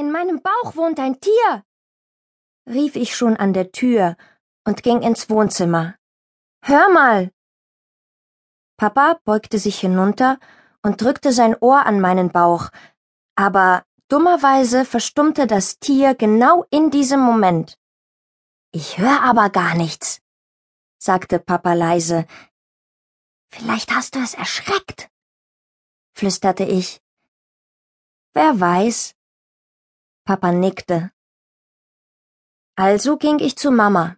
In meinem Bauch wohnt ein Tier, rief ich schon an der Tür und ging ins Wohnzimmer. Hör mal! Papa beugte sich hinunter und drückte sein Ohr an meinen Bauch, aber dummerweise verstummte das Tier genau in diesem Moment. Ich hör aber gar nichts, sagte Papa leise. Vielleicht hast du es erschreckt, flüsterte ich. Wer weiß, Papa nickte. Also ging ich zu Mama.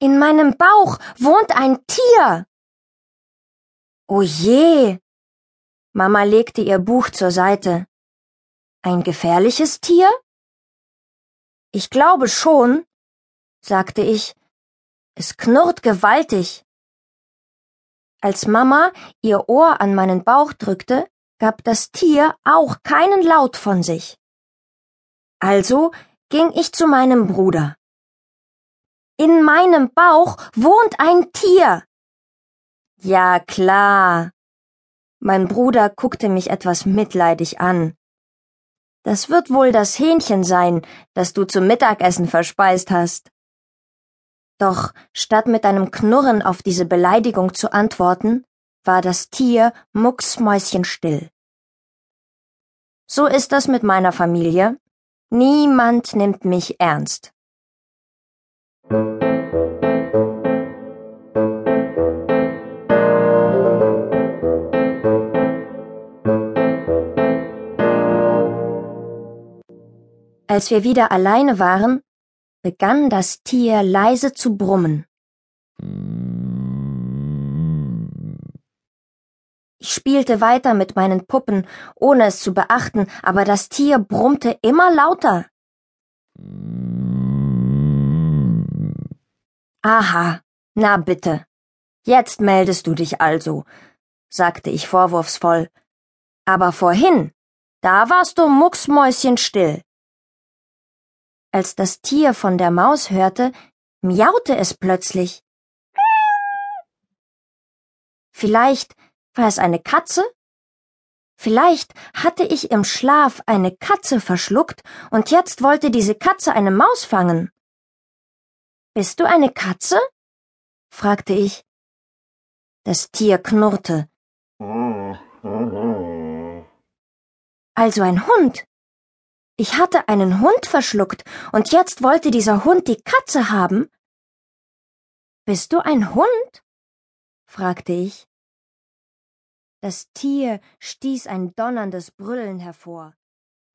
In meinem Bauch wohnt ein Tier. Oh je. Mama legte ihr Buch zur Seite. Ein gefährliches Tier? Ich glaube schon, sagte ich. Es knurrt gewaltig. Als Mama ihr Ohr an meinen Bauch drückte, gab das Tier auch keinen Laut von sich. Also ging ich zu meinem Bruder. In meinem Bauch wohnt ein Tier. Ja klar. Mein Bruder guckte mich etwas mitleidig an. Das wird wohl das Hähnchen sein, das du zum Mittagessen verspeist hast. Doch statt mit einem Knurren auf diese Beleidigung zu antworten, war das Tier mucksmäuschenstill. So ist das mit meiner Familie, Niemand nimmt mich ernst. Als wir wieder alleine waren, begann das Tier leise zu brummen. Ich spielte weiter mit meinen Puppen, ohne es zu beachten, aber das Tier brummte immer lauter. Aha, na bitte. Jetzt meldest du dich also, sagte ich vorwurfsvoll. Aber vorhin, da warst du mucksmäuschenstill. Als das Tier von der Maus hörte, miaute es plötzlich. Vielleicht war es eine Katze? Vielleicht hatte ich im Schlaf eine Katze verschluckt und jetzt wollte diese Katze eine Maus fangen. Bist du eine Katze? fragte ich. Das Tier knurrte. Also ein Hund. Ich hatte einen Hund verschluckt und jetzt wollte dieser Hund die Katze haben. Bist du ein Hund? fragte ich. Das Tier stieß ein donnerndes Brüllen hervor.